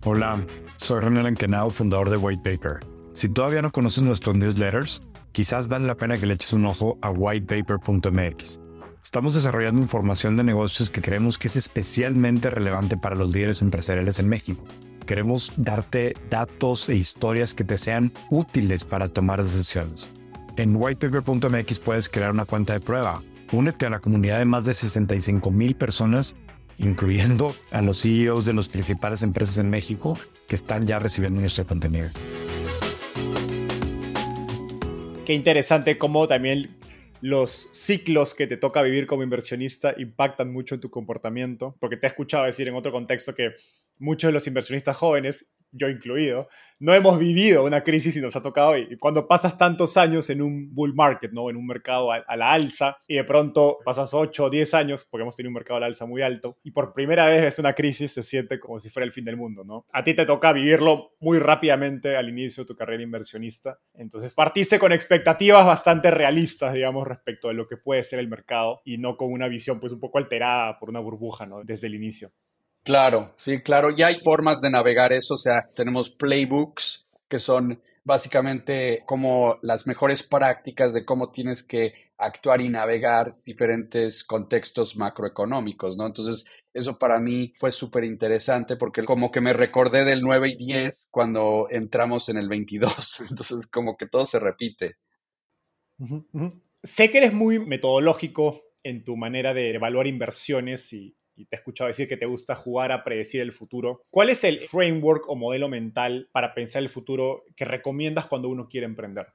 Hola, soy René Lankenau, fundador de White Paper. Si todavía no conoces nuestros newsletters, quizás vale la pena que le eches un ojo a whitepaper.mx Estamos desarrollando información de negocios que creemos que es especialmente relevante para los líderes empresariales en México. Queremos darte datos e historias que te sean útiles para tomar decisiones. En whitepaper.mx puedes crear una cuenta de prueba. Únete a la comunidad de más de 65 mil personas, incluyendo a los CEOs de las principales empresas en México que están ya recibiendo nuestro contenido. Qué interesante cómo también los ciclos que te toca vivir como inversionista impactan mucho en tu comportamiento, porque te he escuchado decir en otro contexto que muchos de los inversionistas jóvenes yo incluido, no hemos vivido una crisis y nos ha tocado hoy. Y cuando pasas tantos años en un bull market, ¿no? En un mercado a, la alza y de pronto pasas 8 o 10 años, porque hemos tenido un mercado a la alza muy alto, y por primera vez ves una crisis, se siente como si fuera el fin del mundo, ¿no? A ti te toca vivirlo muy rápidamente al inicio de tu carrera inversionista. Entonces partiste con expectativas bastante realistas, digamos, respecto a lo que puede ser el mercado y no con una visión pues un poco alterada por una burbuja, ¿no? Desde el inicio. Claro, sí, claro. Ya hay formas de navegar eso. O sea, tenemos playbooks que son básicamente como las mejores prácticas de cómo tienes que actuar y navegar diferentes contextos macroeconómicos, ¿no? Entonces, eso para mí fue súper interesante porque como que me recordé del 9 y 10 cuando entramos en el 22. *laughs* Entonces, como que todo se repite. Sé que eres muy metodológico en tu manera de evaluar inversiones y, y te he escuchado decir que te gusta jugar a predecir el futuro. ¿Cuál es el framework o modelo mental para pensar el futuro que recomiendas cuando uno quiere emprender?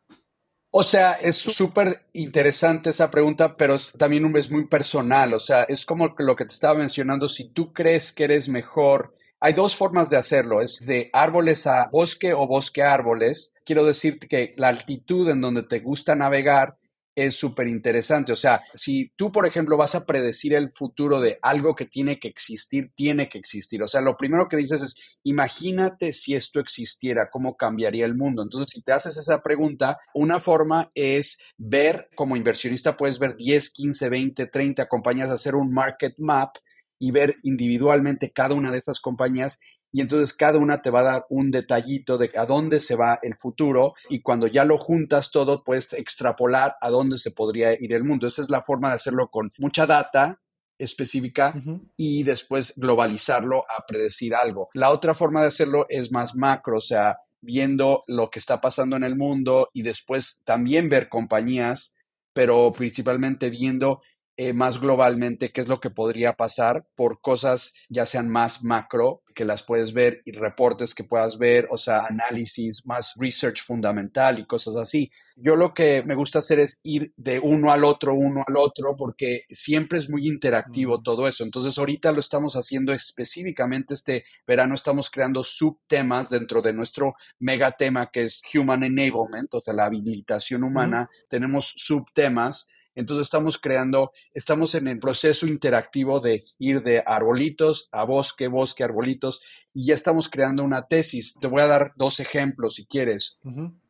O sea, es súper interesante esa pregunta, pero también es muy personal. O sea, es como lo que te estaba mencionando. Si tú crees que eres mejor, hay dos formas de hacerlo. Es de árboles a bosque o bosque a árboles. Quiero decir que la altitud en donde te gusta navegar es súper interesante. O sea, si tú, por ejemplo, vas a predecir el futuro de algo que tiene que existir, tiene que existir. O sea, lo primero que dices es, imagínate si esto existiera, cómo cambiaría el mundo. Entonces, si te haces esa pregunta, una forma es ver, como inversionista puedes ver 10, 15, 20, 30 compañías, hacer un market map y ver individualmente cada una de esas compañías y entonces cada una te va a dar un detallito de a dónde se va el futuro y cuando ya lo juntas todo puedes extrapolar a dónde se podría ir el mundo. Esa es la forma de hacerlo con mucha data específica y después globalizarlo a predecir algo. La otra forma de hacerlo es más macro, o sea, viendo lo que está pasando en el mundo y después también ver compañías, pero principalmente viendo eh, más globalmente qué es lo que podría pasar por cosas ya sean más macro, que las puedes ver y reportes que puedas ver, o sea, análisis, más research fundamental y cosas así. Yo lo que me gusta hacer es ir de uno al otro, uno al otro, porque siempre es muy interactivo todo eso. Entonces, ahorita lo estamos haciendo específicamente este verano, estamos creando subtemas dentro de nuestro megatema que es Human Enablement, o sea, la habilitación humana. Tenemos subtemas entonces estamos creando, estamos en el proceso interactivo de ir de arbolitos a bosque, bosque, arbolitos, y ya estamos creando una tesis. Te voy a dar dos ejemplos si quieres.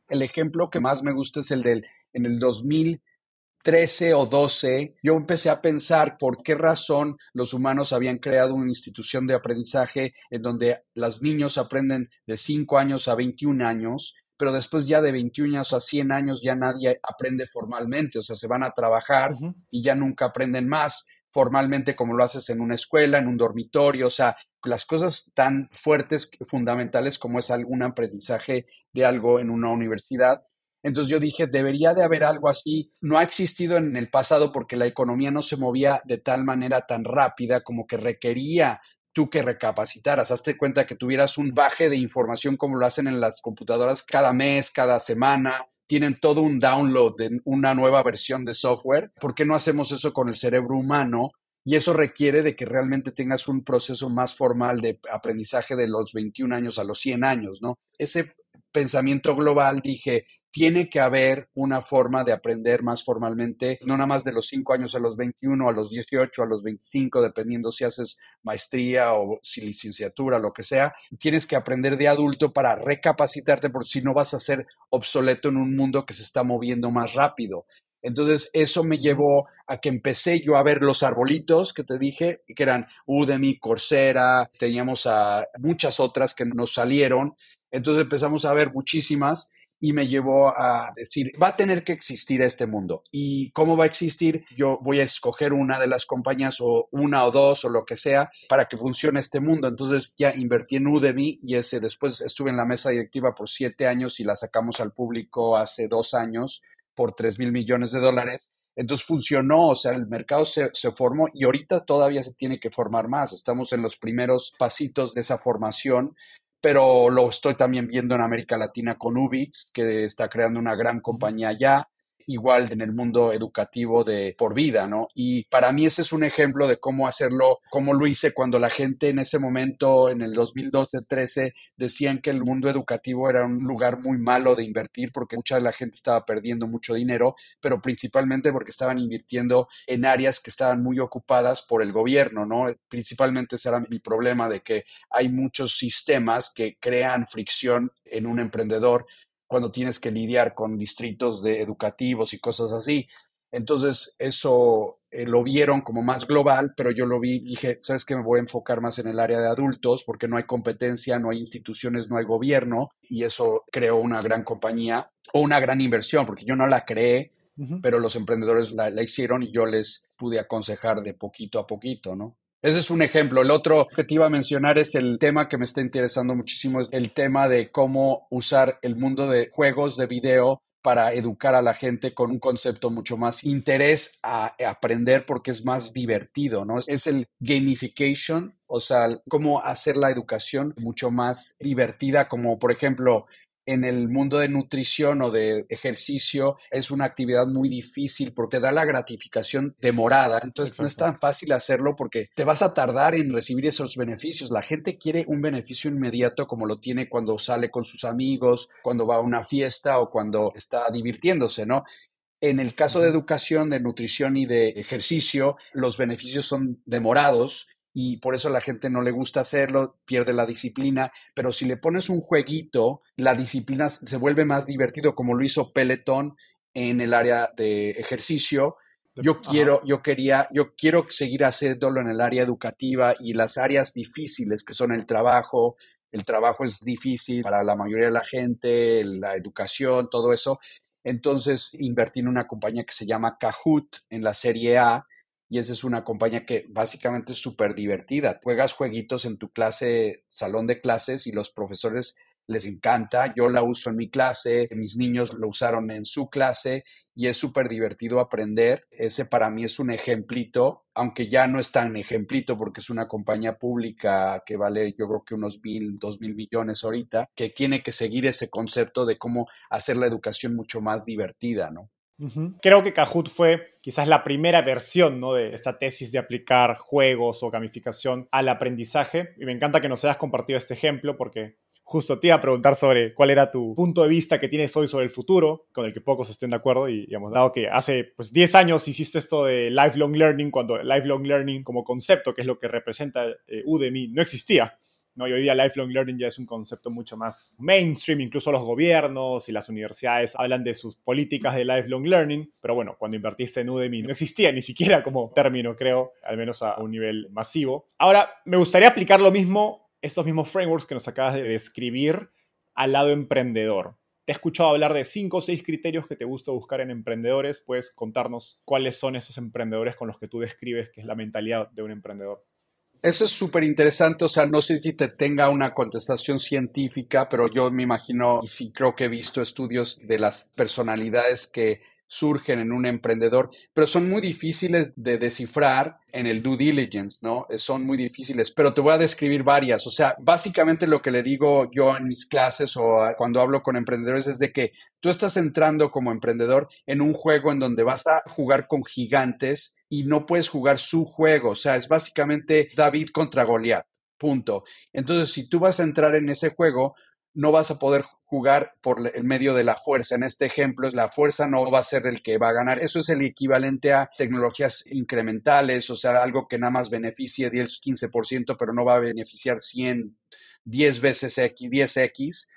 El ejemplo que más me gusta es el del, en el 2013 o 12, yo empecé a pensar por qué razón los humanos habían creado una institución de aprendizaje en donde los niños aprenden de 5 años a 21 años pero después ya de 21 años a 100 años ya nadie aprende formalmente, o sea, se van a trabajar y ya nunca aprenden más formalmente como lo haces en una escuela, en un dormitorio, o sea, las cosas tan fuertes, fundamentales como es algún aprendizaje de algo en una universidad. Entonces yo dije, debería de haber algo así. No ha existido en el pasado porque la economía no se movía de tal manera tan rápida como que requería tú que recapacitaras. Hazte cuenta que tuvieras un baje de información como lo hacen en las computadoras cada mes, cada semana. Tienen todo un download de una nueva versión de software. ¿Por qué no hacemos eso con el cerebro humano? Y eso requiere de que realmente tengas un proceso más formal de aprendizaje de los 21 años a los 100 años, ¿no? Ese pensamiento global dije, tiene que haber una forma de aprender más formalmente, no nada más de los 5 años a los 21, a los 18, a los 25, dependiendo si haces maestría o si licenciatura, lo que sea. Tienes que aprender de adulto para recapacitarte, porque si no vas a ser obsoleto en un mundo que se está moviendo más rápido. Entonces, eso me llevó a que empecé yo a ver los arbolitos que te dije, que eran Udemy, Coursera, teníamos a muchas otras que nos salieron. Entonces empezamos a ver muchísimas y me llevó a decir, va a tener que existir este mundo. ¿Y cómo va a existir? Yo voy a escoger una de las compañías o una o dos o lo que sea para que funcione este mundo. Entonces ya invertí en Udemy y ese después estuve en la mesa directiva por siete años y la sacamos al público hace dos años por tres mil millones de dólares. Entonces funcionó, o sea, el mercado se, se, formó y ahorita todavía se tiene que formar más. Estamos en los primeros pasitos de esa formación pero lo estoy también viendo en América Latina con Ubix, que está creando una gran compañía allá igual en el mundo educativo de por vida, ¿no? Y para mí ese es un ejemplo de cómo hacerlo, cómo lo hice cuando la gente en ese momento, en el 2012-13, decían que el mundo educativo era un lugar muy malo de invertir porque mucha de la gente estaba perdiendo mucho dinero, pero principalmente porque estaban invirtiendo en áreas que estaban muy ocupadas por el gobierno, ¿no? Principalmente ese era mi problema de que hay muchos sistemas que crean fricción en un emprendedor cuando tienes que lidiar con distritos de educativos y cosas así. Entonces, eso eh, lo vieron como más global, pero yo lo vi y dije, ¿sabes qué? Me voy a enfocar más en el área de adultos porque no hay competencia, no hay instituciones, no hay gobierno y eso creó una gran compañía o una gran inversión, porque yo no la creé, pero los emprendedores la, la hicieron y yo les pude aconsejar de poquito a poquito, ¿no? Ese es un ejemplo. El otro que te iba a mencionar es el tema que me está interesando muchísimo, es el tema de cómo usar el mundo de juegos de video para educar a la gente con un concepto mucho más interés a aprender porque es más divertido, ¿no? Es el gamification, o sea, cómo hacer la educación mucho más divertida, como por ejemplo en el mundo de nutrición o de ejercicio es una actividad muy difícil porque da la gratificación demorada. Entonces no es tan fácil hacerlo porque te vas a tardar en recibir esos beneficios. La gente quiere un beneficio inmediato como lo tiene cuando sale con sus amigos, cuando va a una fiesta o cuando está divirtiéndose, ¿no? En el caso de educación, de nutrición y de ejercicio, los beneficios son demorados y por eso a la gente no le gusta hacerlo, pierde la disciplina, pero si le pones un jueguito, la disciplina se vuelve más divertido, como lo hizo Peloton en el área de ejercicio. Yo quiero, yo quería, yo quiero seguir haciéndolo en el área educativa y las áreas difíciles que son el trabajo. El trabajo es difícil para la mayoría de la gente, la educación, todo eso. Entonces invertí en una compañía que se llama Kahoot en la serie A, y esa es una compañía que básicamente es súper divertida. Juegas jueguitos en tu clase, salón de clases y los profesores les encanta. Yo la uso en mi clase, mis niños lo usaron en su clase y es súper divertido aprender. Ese para mí es un ejemplito, aunque ya no es tan ejemplito porque es una compañía pública que vale yo creo que unos mil, dos mil millones ahorita, que tiene que seguir ese concepto de cómo hacer la educación mucho más divertida, ¿no? Creo que Kahoot fue quizás la primera versión ¿no? de esta tesis de aplicar juegos o gamificación al aprendizaje. Y me encanta que nos hayas compartido este ejemplo porque justo te iba a preguntar sobre cuál era tu punto de vista que tienes hoy sobre el futuro, con el que pocos estén de acuerdo. Y hemos dado que hace pues, 10 años hiciste esto de lifelong learning, cuando lifelong learning como concepto, que es lo que representa eh, Udemy, no existía. ¿No? Y hoy día lifelong learning ya es un concepto mucho más mainstream, incluso los gobiernos y las universidades hablan de sus políticas de lifelong learning, pero bueno, cuando invertiste en Udemy no existía ni siquiera como término, creo, al menos a un nivel masivo. Ahora, me gustaría aplicar lo mismo, estos mismos frameworks que nos acabas de describir al lado emprendedor. Te he escuchado hablar de cinco o seis criterios que te gusta buscar en emprendedores. ¿Puedes contarnos cuáles son esos emprendedores con los que tú describes que es la mentalidad de un emprendedor? Eso es súper interesante, o sea, no sé si te tenga una contestación científica, pero yo me imagino y sí creo que he visto estudios de las personalidades que surgen en un emprendedor, pero son muy difíciles de descifrar en el due diligence, ¿no? Son muy difíciles, pero te voy a describir varias. O sea, básicamente lo que le digo yo en mis clases o cuando hablo con emprendedores es de que tú estás entrando como emprendedor en un juego en donde vas a jugar con gigantes y no puedes jugar su juego. O sea, es básicamente David contra Goliat. Punto. Entonces, si tú vas a entrar en ese juego, no vas a poder jugar por el medio de la fuerza. En este ejemplo, la fuerza no va a ser el que va a ganar. Eso es el equivalente a tecnologías incrementales, o sea, algo que nada más beneficie 10, 15%, pero no va a beneficiar 100, 10 veces X, 10X.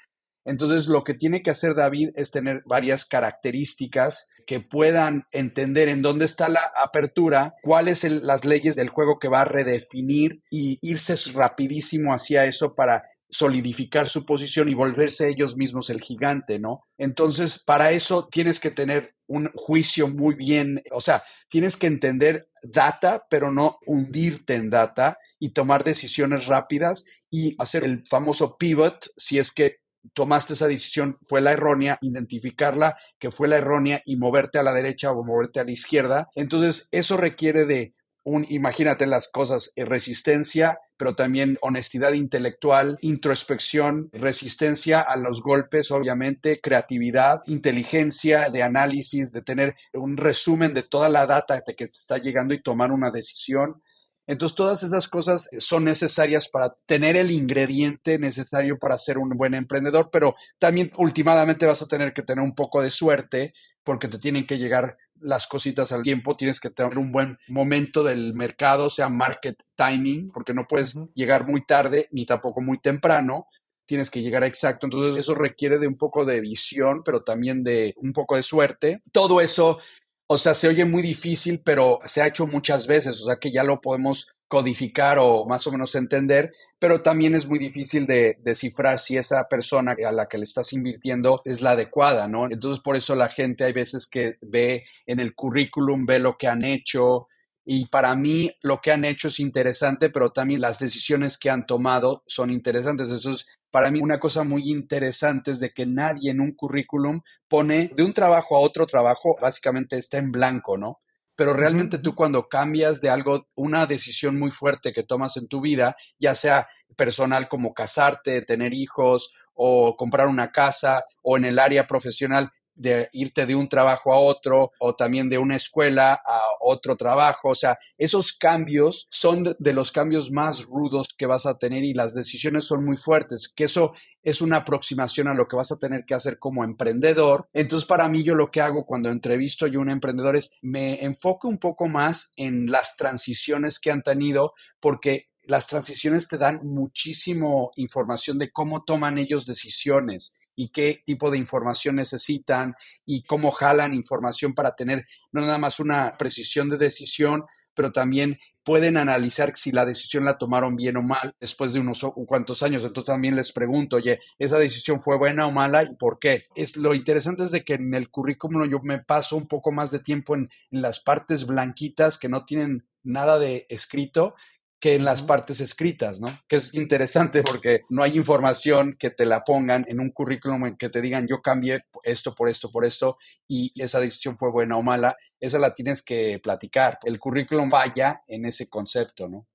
Entonces, lo que tiene que hacer David es tener varias características que puedan entender en dónde está la apertura, cuáles son las leyes del juego que va a redefinir y irse rapidísimo hacia eso para solidificar su posición y volverse ellos mismos el gigante, ¿no? Entonces, para eso tienes que tener un juicio muy bien, o sea, tienes que entender data, pero no hundirte en data y tomar decisiones rápidas y hacer el famoso pivot si es que tomaste esa decisión fue la errónea, identificarla que fue la errónea y moverte a la derecha o moverte a la izquierda. Entonces, eso requiere de un, imagínate las cosas, eh, resistencia, pero también honestidad intelectual, introspección, resistencia a los golpes, obviamente, creatividad, inteligencia de análisis, de tener un resumen de toda la data que te está llegando y tomar una decisión. Entonces, todas esas cosas son necesarias para tener el ingrediente necesario para ser un buen emprendedor, pero también últimamente vas a tener que tener un poco de suerte porque te tienen que llegar las cositas al tiempo, tienes que tener un buen momento del mercado, sea market timing, porque no puedes llegar muy tarde ni tampoco muy temprano, tienes que llegar exacto. Entonces eso requiere de un poco de visión, pero también de un poco de suerte. Todo eso, o sea, se oye muy difícil, pero se ha hecho muchas veces, o sea que ya lo podemos codificar o más o menos entender, pero también es muy difícil de descifrar si esa persona a la que le estás invirtiendo es la adecuada, ¿no? Entonces, por eso la gente hay veces que ve en el currículum, ve lo que han hecho, y para mí lo que han hecho es interesante, pero también las decisiones que han tomado son interesantes. Entonces, para mí una cosa muy interesante es de que nadie en un currículum pone de un trabajo a otro trabajo, básicamente está en blanco, ¿no? Pero realmente tú cuando cambias de algo, una decisión muy fuerte que tomas en tu vida, ya sea personal como casarte, tener hijos o comprar una casa o en el área profesional, de irte de un trabajo a otro o también de una escuela a otro trabajo. O sea, esos cambios son de los cambios más rudos que vas a tener y las decisiones son muy fuertes, que eso es una aproximación a lo que vas a tener que hacer como emprendedor. Entonces, para mí, yo lo que hago cuando entrevisto a un emprendedor es me enfoco un poco más en las transiciones que han tenido, porque las transiciones te dan muchísimo información de cómo toman ellos decisiones y qué tipo de información necesitan y cómo jalan información para tener no nada más una precisión de decisión, pero también pueden analizar si la decisión la tomaron bien o mal después de unos cuantos años. Entonces también les pregunto, oye, ¿esa decisión fue buena o mala y por qué? Es lo interesante es de que en el currículum yo me paso un poco más de tiempo en, en las partes blanquitas que no tienen nada de escrito que en las partes escritas, ¿no? Que es interesante porque no hay información que te la pongan en un currículum en que te digan yo cambié esto por esto por esto y esa decisión fue buena o mala, esa la tienes que platicar. El currículum vaya en ese concepto, ¿no?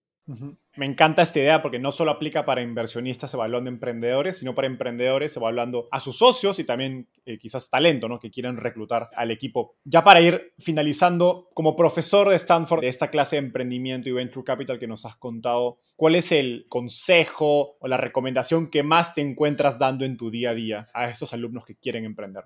Me encanta esta idea porque no solo aplica para inversionistas evaluando emprendedores, sino para emprendedores evaluando a sus socios y también eh, quizás talento, ¿no? Que quieren reclutar al equipo. Ya para ir finalizando, como profesor de Stanford de esta clase de emprendimiento y venture capital que nos has contado, ¿cuál es el consejo o la recomendación que más te encuentras dando en tu día a día a estos alumnos que quieren emprender?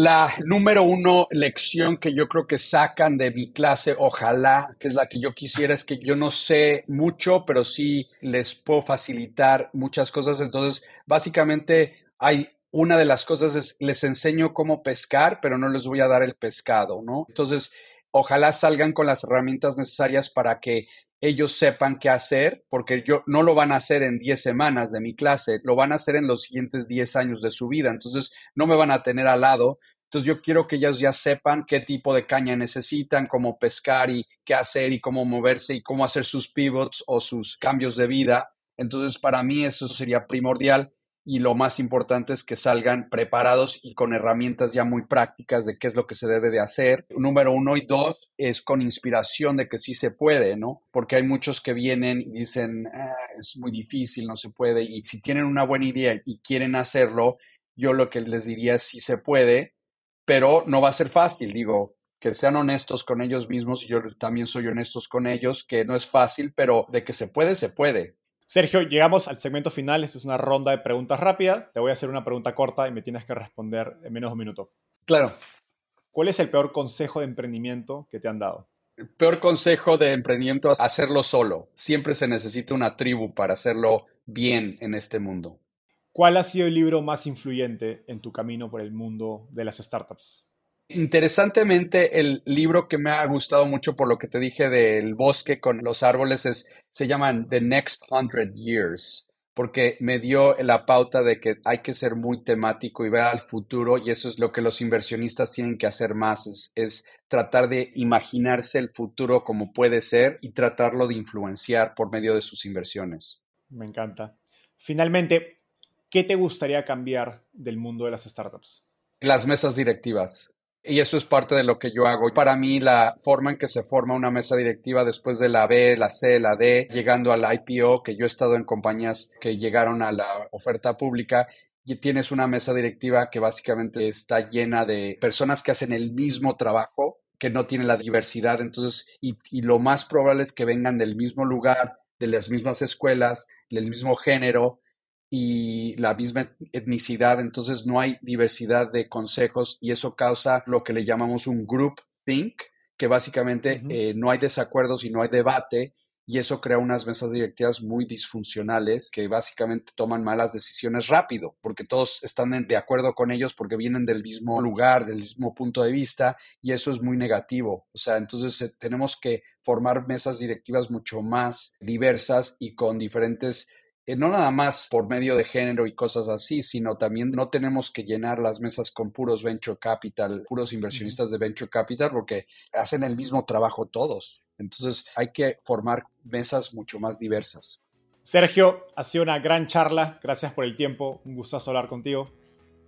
La número uno lección que yo creo que sacan de mi clase, ojalá, que es la que yo quisiera, es que yo no sé mucho, pero sí les puedo facilitar muchas cosas. Entonces, básicamente hay una de las cosas es les enseño cómo pescar, pero no les voy a dar el pescado, ¿no? Entonces, ojalá salgan con las herramientas necesarias para que ellos sepan qué hacer, porque yo no lo van a hacer en 10 semanas de mi clase, lo van a hacer en los siguientes 10 años de su vida, entonces no me van a tener al lado. Entonces yo quiero que ellos ya sepan qué tipo de caña necesitan, cómo pescar y qué hacer y cómo moverse y cómo hacer sus pivots o sus cambios de vida. Entonces para mí eso sería primordial y lo más importante es que salgan preparados y con herramientas ya muy prácticas de qué es lo que se debe de hacer. Número uno y dos es con inspiración de que sí se puede, ¿no? Porque hay muchos que vienen y dicen, ah, es muy difícil, no se puede. Y si tienen una buena idea y quieren hacerlo, yo lo que les diría es sí se puede, pero no va a ser fácil, digo, que sean honestos con ellos mismos y yo también soy honestos con ellos, que no es fácil, pero de que se puede, se puede. Sergio, llegamos al segmento final. Esta es una ronda de preguntas rápidas. Te voy a hacer una pregunta corta y me tienes que responder en menos de un minuto. Claro. ¿Cuál es el peor consejo de emprendimiento que te han dado? El peor consejo de emprendimiento es hacerlo solo. Siempre se necesita una tribu para hacerlo bien en este mundo. ¿Cuál ha sido el libro más influyente en tu camino por el mundo de las startups? Interesantemente, el libro que me ha gustado mucho por lo que te dije del bosque con los árboles es, se llaman The Next Hundred Years, porque me dio la pauta de que hay que ser muy temático y ver al futuro y eso es lo que los inversionistas tienen que hacer más, es, es tratar de imaginarse el futuro como puede ser y tratarlo de influenciar por medio de sus inversiones. Me encanta. Finalmente, ¿qué te gustaría cambiar del mundo de las startups? Las mesas directivas y eso es parte de lo que yo hago. Para mí, la forma en que se forma una mesa directiva después de la B, la C, la D, llegando al IPO, que yo he estado en compañías que llegaron a la oferta pública, y tienes una mesa directiva que básicamente está llena de personas que hacen el mismo trabajo, que no tienen la diversidad, entonces, y, y lo más probable es que vengan del mismo lugar, de las mismas escuelas, del mismo género, y la misma etnicidad, entonces no hay diversidad de consejos y eso causa lo que le llamamos un group think, que básicamente eh, no hay desacuerdos y no hay debate y eso crea unas mesas directivas muy disfuncionales que básicamente toman malas decisiones rápido, porque todos están de acuerdo con ellos porque vienen del mismo lugar, del mismo punto de vista, y eso es muy negativo. O sea, entonces eh, tenemos que formar mesas directivas mucho más diversas y con diferentes eh, no nada más por medio de género y cosas así, sino también no tenemos que llenar las mesas con puros venture capital, puros inversionistas de venture capital, porque hacen el mismo trabajo todos. Entonces hay que formar mesas mucho más diversas. Sergio, ha sido una gran charla. Gracias por el tiempo. Un gustazo hablar contigo.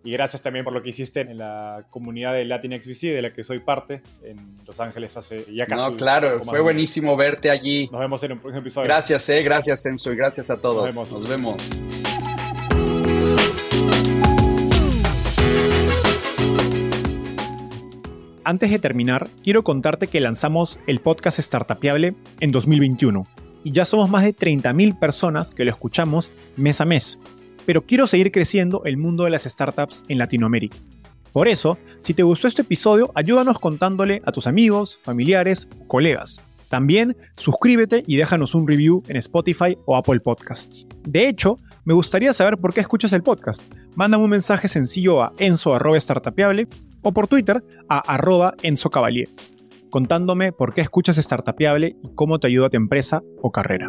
Y gracias también por lo que hiciste en la comunidad de Latin XBC, de la que soy parte, en Los Ángeles hace ya casi. No, claro, fue buenísimo verte allí. Nos vemos en un próximo episodio. Gracias, eh, gracias, Enzo, y gracias a todos. Nos vemos. Nos vemos. Antes de terminar, quiero contarte que lanzamos el podcast Startupiable en 2021 y ya somos más de 30.000 personas que lo escuchamos mes a mes pero quiero seguir creciendo el mundo de las startups en Latinoamérica. Por eso, si te gustó este episodio, ayúdanos contándole a tus amigos, familiares, colegas. También suscríbete y déjanos un review en Spotify o Apple Podcasts. De hecho, me gustaría saber por qué escuchas el podcast. Mándame un mensaje sencillo a enzo.startapeable o por Twitter a arroba Enzo contándome por qué escuchas Startapeable y cómo te ayuda a tu empresa o carrera.